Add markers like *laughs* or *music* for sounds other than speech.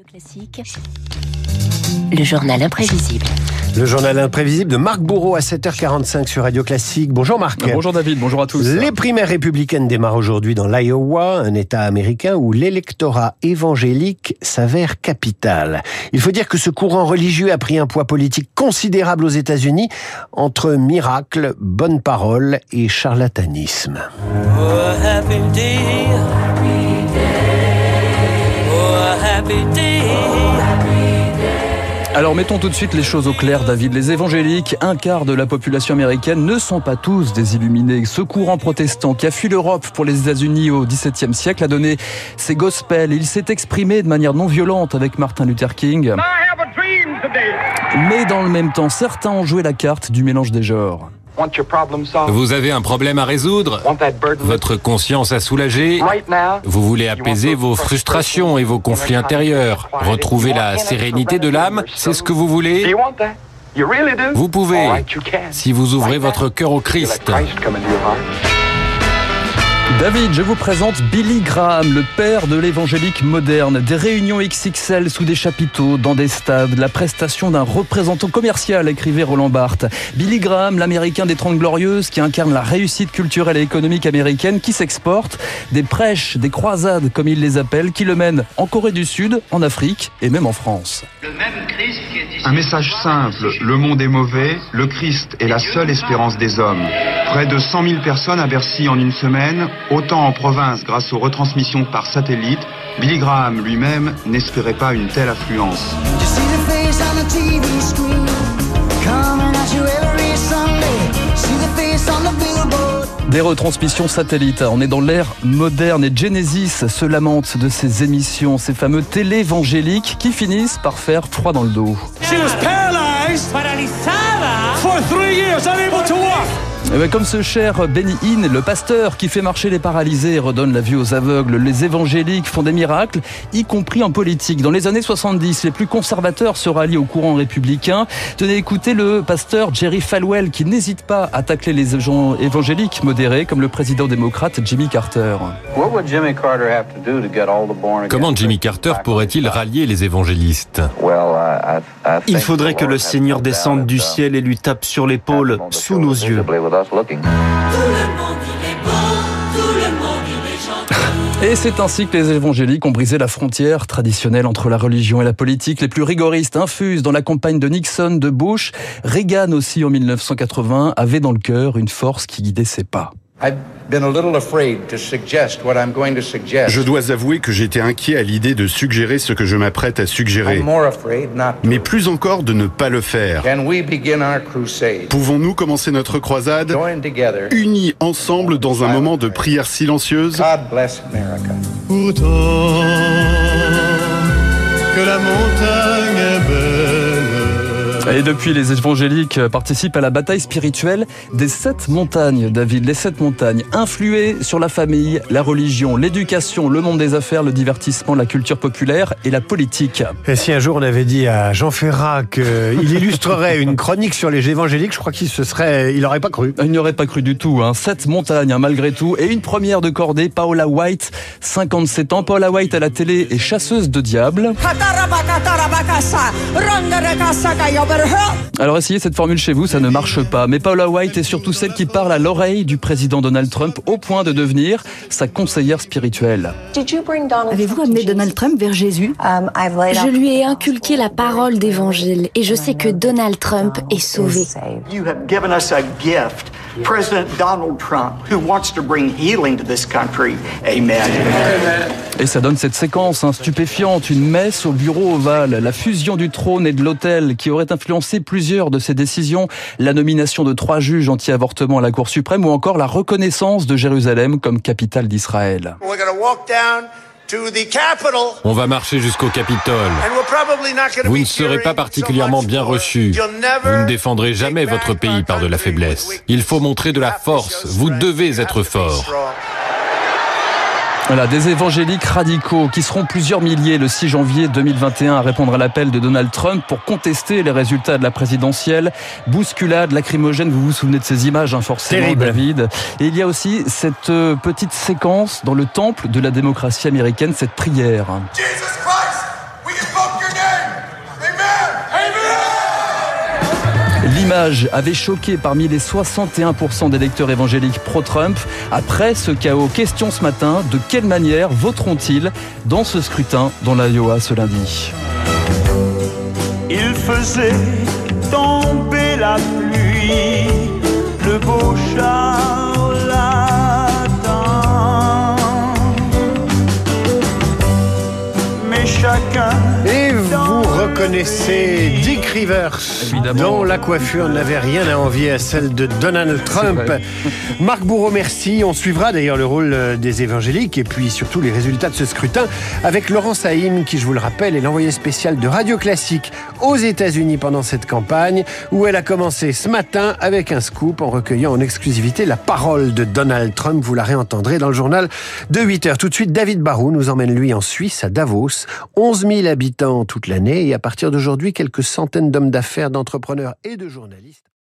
Radio Classique, le journal imprévisible. Le journal imprévisible de Marc Bourreau à 7h45 sur Radio Classique. Bonjour Marc. Bonjour David, bonjour à tous. Les primaires républicaines démarrent aujourd'hui dans l'Iowa, un État américain où l'électorat évangélique s'avère capital. Il faut dire que ce courant religieux a pris un poids politique considérable aux États-Unis entre miracle, bonne parole et charlatanisme. Oh, happy day. Oh, happy day. Alors mettons tout de suite les choses au clair, David. Les évangéliques, un quart de la population américaine, ne sont pas tous des illuminés. Ce courant protestant qui a fui l'Europe pour les États-Unis au XVIIe siècle a donné ses gospels. Il s'est exprimé de manière non violente avec Martin Luther King. Mais dans le même temps, certains ont joué la carte du mélange des genres. Vous avez un problème à résoudre? Votre conscience à soulager Vous voulez apaiser vos frustrations? et vos conflits intérieurs. Retrouver la sérénité de l'âme C'est ce que vous voulez? Vous pouvez, si vous ouvrez votre cœur au Christ. David, je vous présente Billy Graham, le père de l'évangélique moderne. Des réunions XXL sous des chapiteaux, dans des stades, la prestation d'un représentant commercial, écrivait Roland Barthes. Billy Graham, l'américain des Trente Glorieuses, qui incarne la réussite culturelle et économique américaine, qui s'exporte, des prêches, des croisades, comme il les appelle, qui le mènent en Corée du Sud, en Afrique et même en France. Un message simple, le monde est mauvais, le Christ est la seule espérance des hommes. Près de 100 000 personnes à Bercy en une semaine, autant en province grâce aux retransmissions par satellite. Billy Graham lui-même n'espérait pas une telle affluence. Des retransmissions satellites. On est dans l'ère moderne et Genesis se lamente de ces émissions, ces fameux télévangéliques qui finissent par faire froid dans le dos. She was paralyzed Eh ben, comme ce cher Benny Hinn, le pasteur qui fait marcher les paralysés et redonne la vue aux aveugles, les évangéliques font des miracles, y compris en politique. Dans les années 70, les plus conservateurs se rallient au courant républicain. Tenez, écoutez le pasteur Jerry Falwell qui n'hésite pas à tacler les gens évangéliques modérés comme le président démocrate Jimmy Carter. Comment Jimmy Carter pourrait-il rallier les évangélistes? Il faudrait que le Seigneur descende du ciel et lui tape sur l'épaule, sous nos yeux. *laughs* Et c'est ainsi que les évangéliques ont brisé la frontière traditionnelle entre la religion et la politique. Les plus rigoristes infusent dans la campagne de Nixon, de Bush. Reagan aussi en 1980 avait dans le cœur une force qui guidait ses pas. Je dois avouer que j'étais inquiet à l'idée de suggérer ce que je m'apprête à suggérer, mais plus encore de ne pas le faire. Pouvons-nous commencer notre croisade? Unis ensemble dans un moment de prière silencieuse? Pourtant que la montagne est belle. Et depuis, les évangéliques participent à la bataille spirituelle des sept montagnes, David. Les sept montagnes influées sur la famille, la religion, l'éducation, le monde des affaires, le divertissement, la culture populaire et la politique. Et si un jour on avait dit à Jean Ferrat qu'il *laughs* illustrerait une chronique sur les évangéliques, je crois qu'il se serait, il n'aurait pas cru. Il n'y aurait pas cru du tout. Hein. Sept montagnes, hein, malgré tout. Et une première de cordée, Paola White, 57 ans. Paola White à la télé est chasseuse de diables. Alors essayez cette formule chez vous, ça ne marche pas. Mais Paula White est surtout celle qui parle à l'oreille du président Donald Trump au point de devenir sa conseillère spirituelle. Avez-vous amené Donald Trump vers Jésus? Je lui ai inculqué la parole d'évangile et je sais que Donald Trump est sauvé. President Donald Trump, who wants to bring healing to this country. Amen. Et ça donne cette séquence hein, stupéfiante, une messe au bureau ovale, la fusion du trône et de l'autel qui aurait influencé plusieurs de ses décisions, la nomination de trois juges anti-avortement à la Cour suprême ou encore la reconnaissance de Jérusalem comme capitale d'Israël. We're On va marcher jusqu'au Capitole. Vous ne serez pas particulièrement bien much for it. reçu. You'll Vous ne défendrez jamais votre pays par de la faiblesse. Il faut montrer de la force. Vous devez être fort. Voilà, des évangéliques radicaux qui seront plusieurs milliers le 6 janvier 2021 à répondre à l'appel de Donald Trump pour contester les résultats de la présidentielle. Bousculade, lacrymogène, vous vous souvenez de ces images, hein, forcément, Terrible. David. Et il y a aussi cette euh, petite séquence dans le temple de la démocratie américaine, cette prière. Jesus avait choqué parmi les 61% d'électeurs évangéliques pro-Trump. Après ce chaos, question ce matin, de quelle manière voteront-ils dans ce scrutin dans l'Iowa ce lundi? Il faisait tomber la pluie, vous reconnaissez Dick Rivers, dont la coiffure n'avait rien à envier à celle de Donald Trump. Marc Bourreau, merci. On suivra d'ailleurs le rôle euh, des évangéliques et puis surtout les résultats de ce scrutin avec Laurent Saïm, qui, je vous le rappelle, est l'envoyé spécial de Radio Classique aux États-Unis pendant cette campagne, où elle a commencé ce matin avec un scoop en recueillant en exclusivité la parole de Donald Trump. Vous la réentendrez dans le journal de 8 heures. Tout de suite, David Barou nous emmène lui en Suisse, à Davos. 11 000 habitants toute l'année et à partir d'aujourd'hui, quelques centaines d'hommes d'affaires, d'entrepreneurs et de journalistes